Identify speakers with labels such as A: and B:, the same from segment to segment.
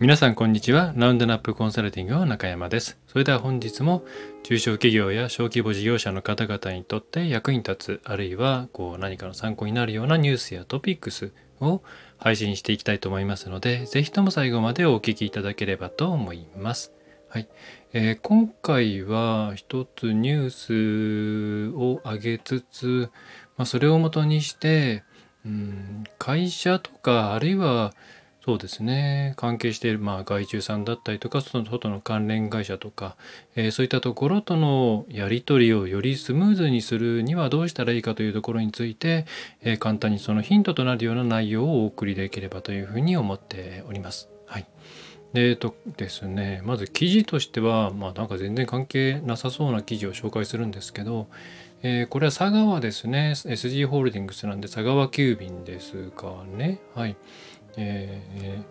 A: 皆さんこんにちは。ラウンドナップコンサルティングの中山です。それでは本日も中小企業や小規模事業者の方々にとって役に立つ、あるいはこう何かの参考になるようなニュースやトピックスを配信していきたいと思いますので、ぜひとも最後までお聞きいただければと思います。はい。えー、今回は一つニュースを挙げつつ、まあ、それをもとにして、うん、会社とかあるいはそうですね関係している、まあ、外注さんだったりとかその外の関連会社とか、えー、そういったところとのやり取りをよりスムーズにするにはどうしたらいいかというところについて、えー、簡単にそのヒントとなるような内容をお送りできればというふうに思っております。はいでえっとですねまず記事としてはまあなんか全然関係なさそうな記事を紹介するんですけど、えー、これは佐川ですね。SG ホールディングスなんで佐川急便ですかね。はい。え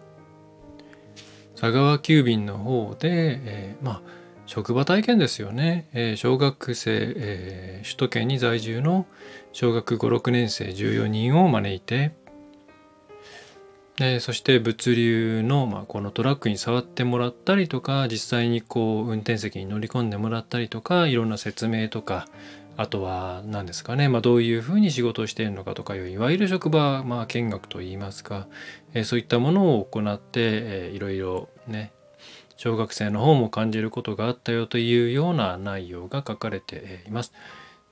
A: ー、佐川急便の方で、えー、まあ、職場体験ですよね。えー、小学生、え首都圏に在住の小学5、6年生14人を招いて、でそして物流の、まあ、このトラックに触ってもらったりとか実際にこう運転席に乗り込んでもらったりとかいろんな説明とかあとは何ですかね、まあ、どういうふうに仕事をしているのかとかいういわゆる職場、まあ、見学といいますか、えー、そういったものを行って、えー、いろいろね小学生の方も感じることがあったよというような内容が書かれています。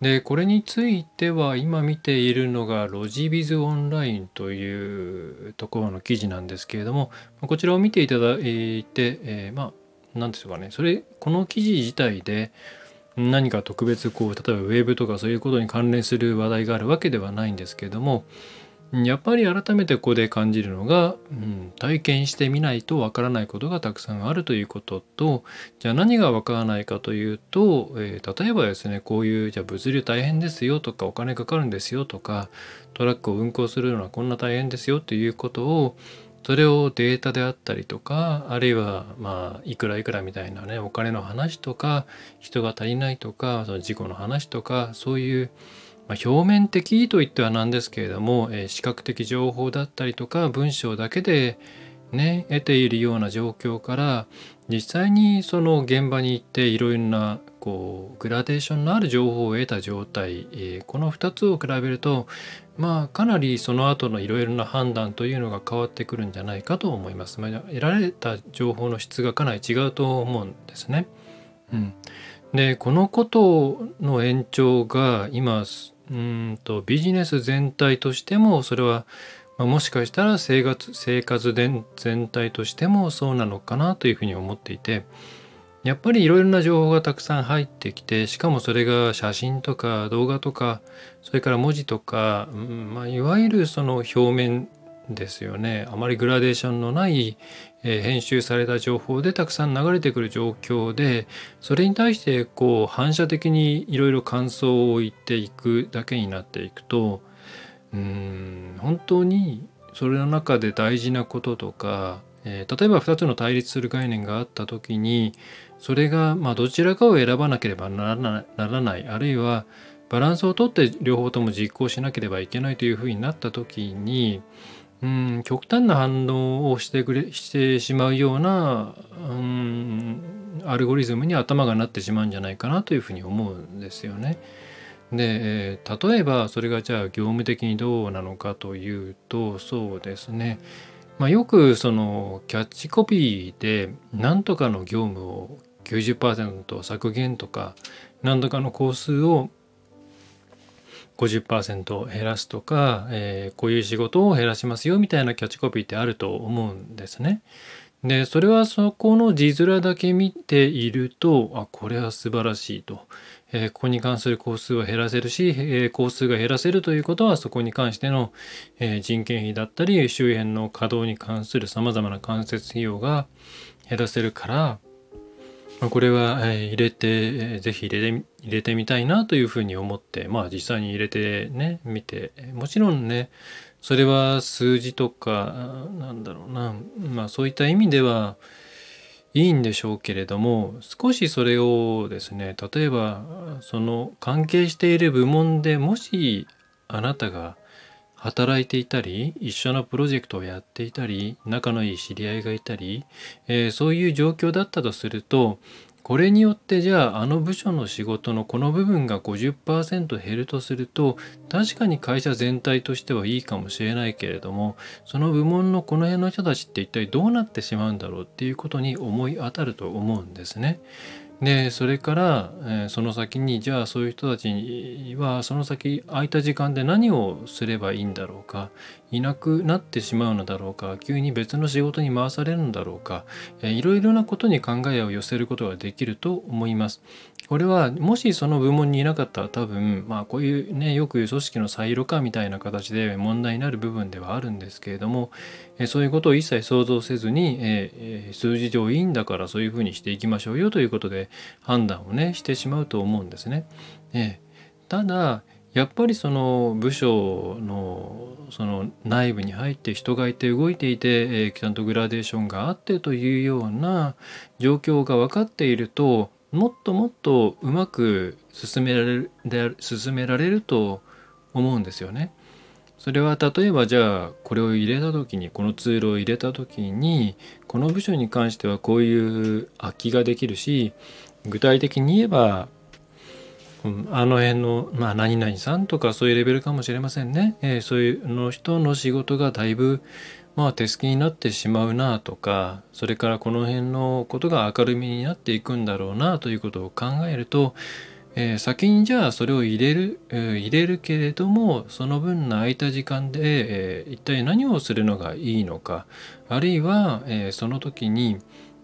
A: でこれについては今見ているのがロジビズオンラインというところの記事なんですけれどもこちらを見ていただいて、えー、まあ何でしょうかね。それこの記事自体で何か特別こう例えばウェブとかそういうことに関連する話題があるわけではないんですけれどもやっぱり改めてここで感じるのが、うん、体験してみないとわからないことがたくさんあるということとじゃあ何がわからないかというと、えー、例えばですねこういうじゃあ物流大変ですよとかお金かかるんですよとかトラックを運行するのはこんな大変ですよということをそれをデータであったりとかあるいはまあいくらいくらみたいなねお金の話とか人が足りないとかその事故の話とかそういうまあ、表面的といってはなんですけれども、えー、視覚的情報だったりとか文章だけでね得ているような状況から実際にその現場に行っていろいろなこうグラデーションのある情報を得た状態、えー、この2つを比べるとまあかなりその後のいろいろな判断というのが変わってくるんじゃないかと思います。まあ、得られた情報の質がかなり違うと思うんですね。うん、でこのことの延長が今うんとビジネス全体としてもそれは、まあ、もしかしたら生活生活全体としてもそうなのかなというふうに思っていてやっぱりいろいろな情報がたくさん入ってきてしかもそれが写真とか動画とかそれから文字とか、うんまあ、いわゆるその表面ですよね。あまりグラデーションのない、えー、編集された情報でたくさん流れてくる状況でそれに対してこう反射的にいろいろ感想を言っていくだけになっていくとうん本当にそれの中で大事なこととか、え、例えば2つの対立する概念があった時にそれがまあどちらかを選ばなければならないあるいはバランスをとって両方とも実行しなければいけないというふうになった時にうん極端な反応をしてくれしてしまうようなうんアルゴリズムに頭がなってしまうんじゃないかなというふうに思うんですよね。で例えばそれがじゃあ業務的にどうなのかというとそうですね、まあ、よくそのキャッチコピーで何とかの業務を90%削減とか何とかの工数を50%減らすとか、えー、こういう仕事を減らしますよみたいなキャッチコピーってあると思うんですね。でそれはそこの字面だけ見ているとあこれは素晴らしいと、えー、ここに関する工数を減らせるし、えー、工数が減らせるということはそこに関しての、えー、人件費だったり周辺の稼働に関するさまざまな間接費用が減らせるからま、これは、え入れて、ぜひ入れて入れてみたいなというふうに思って、まあ実際に入れてね、見て、もちろんね、それは数字とか、なんだろうな、まあそういった意味ではいいんでしょうけれども、少しそれをですね、例えば、その関係している部門でもしあなたが働いていたり一緒のプロジェクトをやっていたり仲のいい知り合いがいたり、えー、そういう状況だったとするとこれによってじゃああの部署の仕事のこの部分が50%減るとすると確かに会社全体としてはいいかもしれないけれどもその部門のこの辺の人たちって一体どうなってしまうんだろうっていうことに思い当たると思うんですね。でそれから、えー、その先にじゃあそういう人たちはその先空いた時間で何をすればいいんだろうかいなくなってしまうのだろうか急に別の仕事に回されるのだろうか、えー、いろいろなことに考えを寄せることができると思います。これはもしその部門にいなかったら多分まあこういうねよく言う組織のサイロ化みたいな形で問題になる部分ではあるんですけれども、えそういうことを一切想像せずに、え数字上いいんだからそういうふうにしていきましょうよということで判断をねしてしまうと思うんですね。えただやっぱりその部署のその内部に入って人がいて動いていて、えちゃんとグラデーションがあってというような状況が分かっているともっともっとうまく進められる進められると思うんですよね。それは例えばじゃあこれを入れた時にこのツールを入れた時にこの部署に関してはこういう空きができるし具体的に言えば、あの辺の、まあ、何々さんとかそういうレベルかもしれませんね、えー、そういうの人の仕事がだいぶまあ手すきになってしまうなとかそれからこの辺のことが明るみになっていくんだろうなということを考えると、えー、先にじゃあそれを入れる、えー、入れるけれどもその分の空いた時間で、えー、一体何をするのがいいのかあるいは、えその時に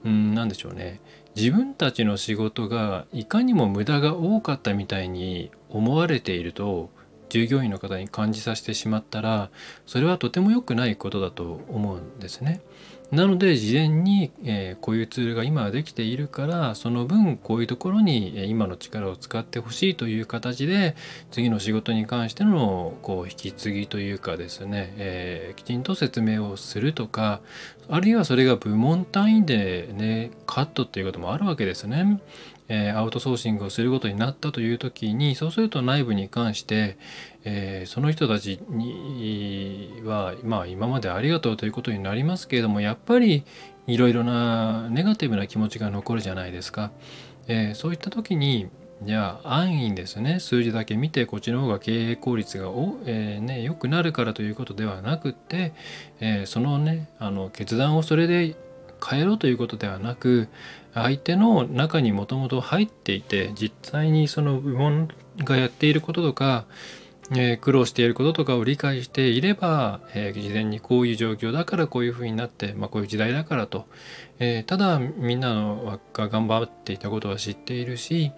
A: うん何でしょうね。自分たちの仕事がいかにも無駄が多かったみたいに思われていると従業員の方に感じさせてしまったらそれはとても良くないことだと思うんですね。なので事前に、え、こういうツールが今はできているからその分こういうところに、今の力を使ってほしいという形で次の仕事に関してのこう引き継ぎというかですね、え、きちんと説明をするとかあるいはそれが部門単位でねカットっていうこともあるわけですね。え、アウトソーシングをすることになったという時にそうすると内部に関して、え、その人たちには、まあ、今までありがとうということになりますけれどもやっぱりいろいろなネガティブな気持ちが残るじゃないですか。え、そういった時にじゃあ安易にですね数字だけ見てこっちの方が経営効率がお、えーね、良くなるからということではなくって、えー、そのねあの決断をそれで変えろということではなく相手の中にもともと入っていて実際にその部門がやっていることとか、えー、苦労していることとかを理解していれば、えー、事前にこういう状況だからこういうふうになって、まあ、こういう時代だからと、えー、ただみんなのが頑張っていたことは知っているし、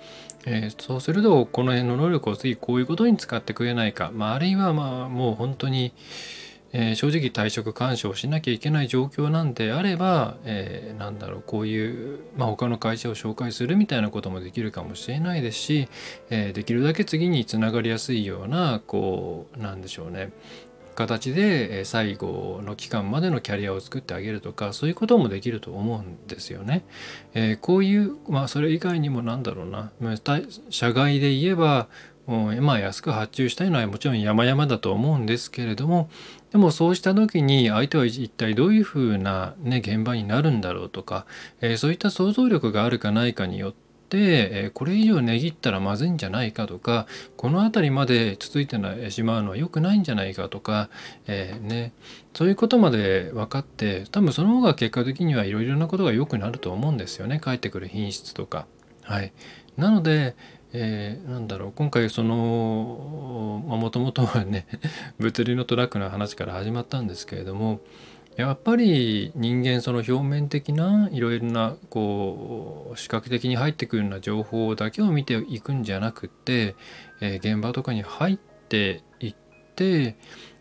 A: えそうするとこの辺の能力を次こういうことに使ってくれないか、まあ、あるいはまあもう本当にえー、正直退職干渉しなきゃいけない状況なんであれば、えー、なんだろうこういう、まあ、他の会社を紹介するみたいなこともできるかもしれないですし、えー、できるだけ次につながりやすいようなこうなんでしょうね形で最後の期間までのキャリアを作ってあげるとかそういうこともできると思うんですよね。えー、こういうまあそれ以外にもなんだろうな社外で言えばまあ安く発注したいのはもちろん山々だと思うんですけれどもでもそうした時に相手は一体どういうふうな、ね、現場になるんだろうとか、えー、そういった想像力があるかないかによって、えー、これ以上値切ったらまずいんじゃないかとかこの辺りまでつついてしまうのは良くないんじゃないかとか、えー、ね、そういうことまで分かって多分その方が結果的にはいろいろなことが良くなると思うんですよね返ってくる品質とか。はい、なので、えー、なんだろう今回そのもともとはね 物流のトラックの話から始まったんですけれどもやっぱり人間その表面的ないろいろなこう視覚的に入ってくるような情報だけを見ていくんじゃなくて、えー、現場とかに入っていって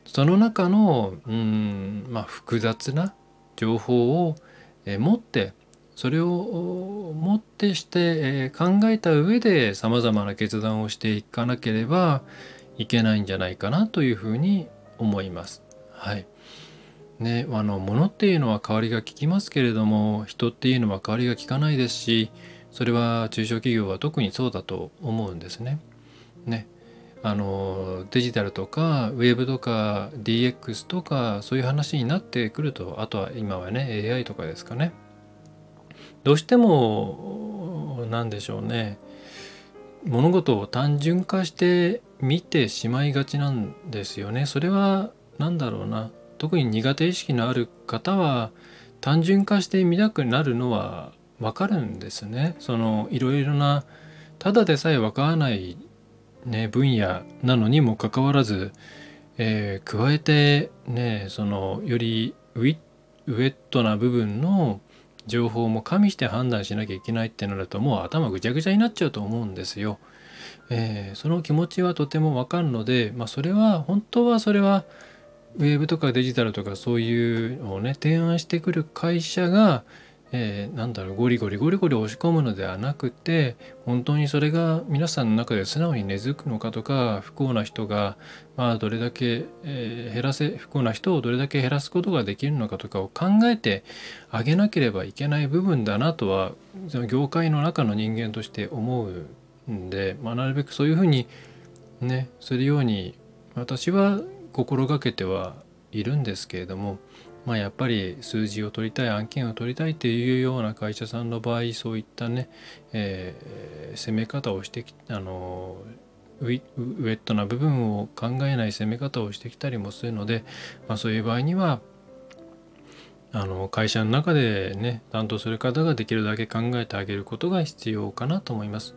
A: その中のうん、まあ、複雑な情報を、えー、持ってそれをもってして、え考えた上でさまざまな決断をしていかなければいけないんじゃないかなというふうに思います。はい。ね、あの物っていうのは代わりが利きますけれども人っていうのは代わりが利かないですしそれは中小企業は特にそうだと思うんですね。ねあのデジタルとかウェブとか DX とかそういう話になってくるとあとは今はね AI とかですかねどうしても何でしょうね。物事を単純化して見てしまいがちなんですよね。それは何だろうな。特に苦手意識のある方は単純化して見たくなるのは分かるんですね。そのいろいろなただでさえ分からないね、分野なのにもかかわらず、えー、加えてねそのよりウィウェットな部分の情報も加味して判断しなきゃいけないってなるともう頭ぐちゃぐちゃになっちゃうと思うんですよ。えー、その気持ちはとてもわかるので、まあ、それは本当はそれはウェブとかデジタルとかそういうのをね提案してくる会社がえー、なんだろうゴリゴリゴリゴリ押し込むのではなくて本当にそれが皆さんの中で素直に根付くのかとか不幸な人が、まあ、どれだけ、えー、減らせ不幸な人をどれだけ減らすことができるのかとかを考えてあげなければいけない部分だなとはその業界の中の人間として思うんで、まあ、なるべくそういうふうにねするように私は心がけてはいるんですけれども。まあ、やっぱり数字を取りたい案件を取りたいっていうような会社さんの場合そういったね、えー、攻め方をしてきあのウェットな部分を考えない攻め方をしてきたりもするので、まあ、そういう場合にはあの会社の中でね担当する方ができるだけ考えてあげることが必要かなと思います。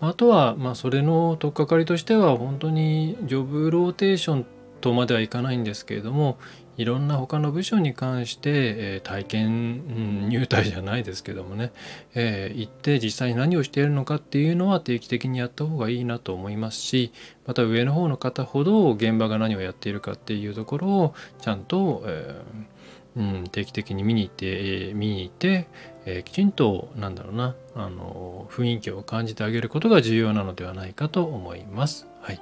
A: あとは、まあ、それの取っかかりとしては本当にジョブローテーションとまではいかないんですけれどもいろんな他の部署に関して、え、体験、入隊じゃないですけどもね、え、行って実際に何をしているのかっていうのは定期的にやった方がいいなと思いますしまた上の方の方ほど現場が何をやっているかっていうところをちゃんと、えー、うん、定期的に見に行って、え、見に行って、え、きちんとなんだろうなあの雰囲気を感じてあげることが重要なのではないかと思います。はい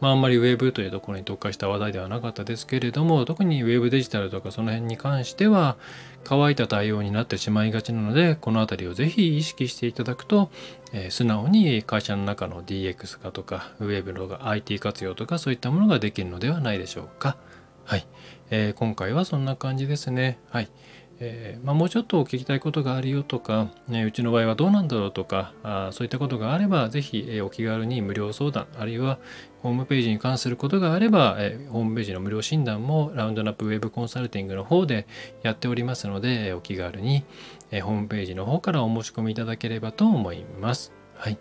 A: まあ、あんまりウェブというところに特化した話題ではなかったですけれども特にウェブデジタルとかその辺に関しては乾いた対応になってしまいがちなのでこの辺りをぜひ意識していただくと、えー、素直に会社の中の DX 化とかウェブの IT 活用とかそういったものができるのではないでしょうか。はい、えー、今回はそんな感じですね。はい。えー、まあ、もうちょっと聞きたいことがあるよとか、ね、うちの場合はどうなんだろうとかあそういったことがあればぜひ、えー、お気軽に無料相談あるいはホームページに関することがあれば、えー、ホームページの無料診断もラウンドナップウェブコンサルティングの方でやっておりますのでえお気軽に、えホームページの方からお申し込みいただければと思います。はい、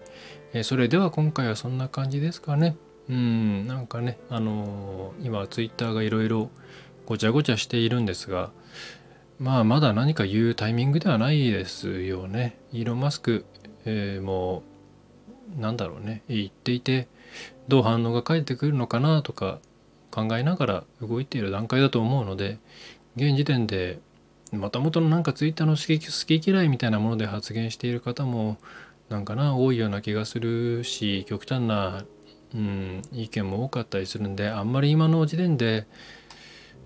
A: えそれでは今回はそんな感じですかね。うんなんかねあの今ツイッターがいろいろごちゃごちゃしているんですがまあまだ何か言うタイミングではないですよね。イーロン・マスク、えー、もうなんだろうね言っていてどう反応が返ってくるのかなとか考えながら動いている段階だと思うので現時点でまた元のなんかツイッターの好き嫌いみたいなもので発言している方もなんかな多いような気がするし極端な、うん、意見も多かったりするんであんまり今の時点で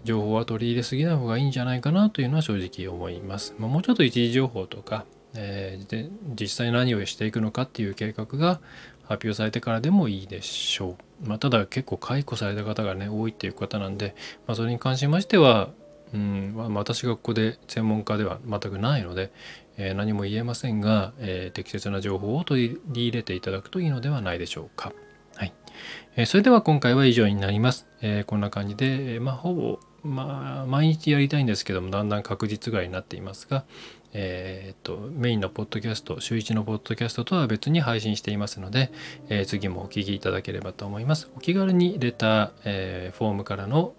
A: 情報は取り入れすぎない方がいいんじゃないかなというのは正直思います。まあ、もうちょっと一時情報とか、えー、で実際何をしていくのかっていう計画が発表されてからでもいいでしょう。まあ、ただ結構解雇された方がね多いっていう方なんで、まあ、それに関しましては、うんまあ、私がここで専門家では全くないので、えー、何も言えませんが、えー、適切な情報を取り入れていただくといいのではないでしょうか。はい。え、それでは今回は以上になります。えこんな感じで、まあ、ほぼまあ、毎日やりたいんですけども、だんだん確実ぐらいになっていますが、えー、っと、メインのポッドキャスト、週1のポッドキャストとは別に配信していますので、えー、次もお聞きいただければと思います。お気軽にレター、えー、フォームからの、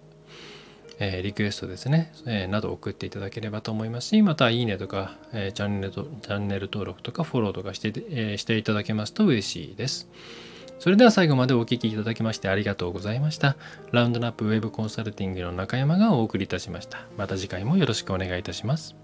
A: えリクエストですね、えなど送っていただければと思いますし、また、いいねとか、えチャンネルと、チャンネル登録とかフォローとかして、えしていただけますと嬉しいです。それでは最後までお聴きいただきましてありがとうございました。ラウンドナップウェブコンサルティングの中山がお送りいたしました。また次回もよろしくお願いいたします。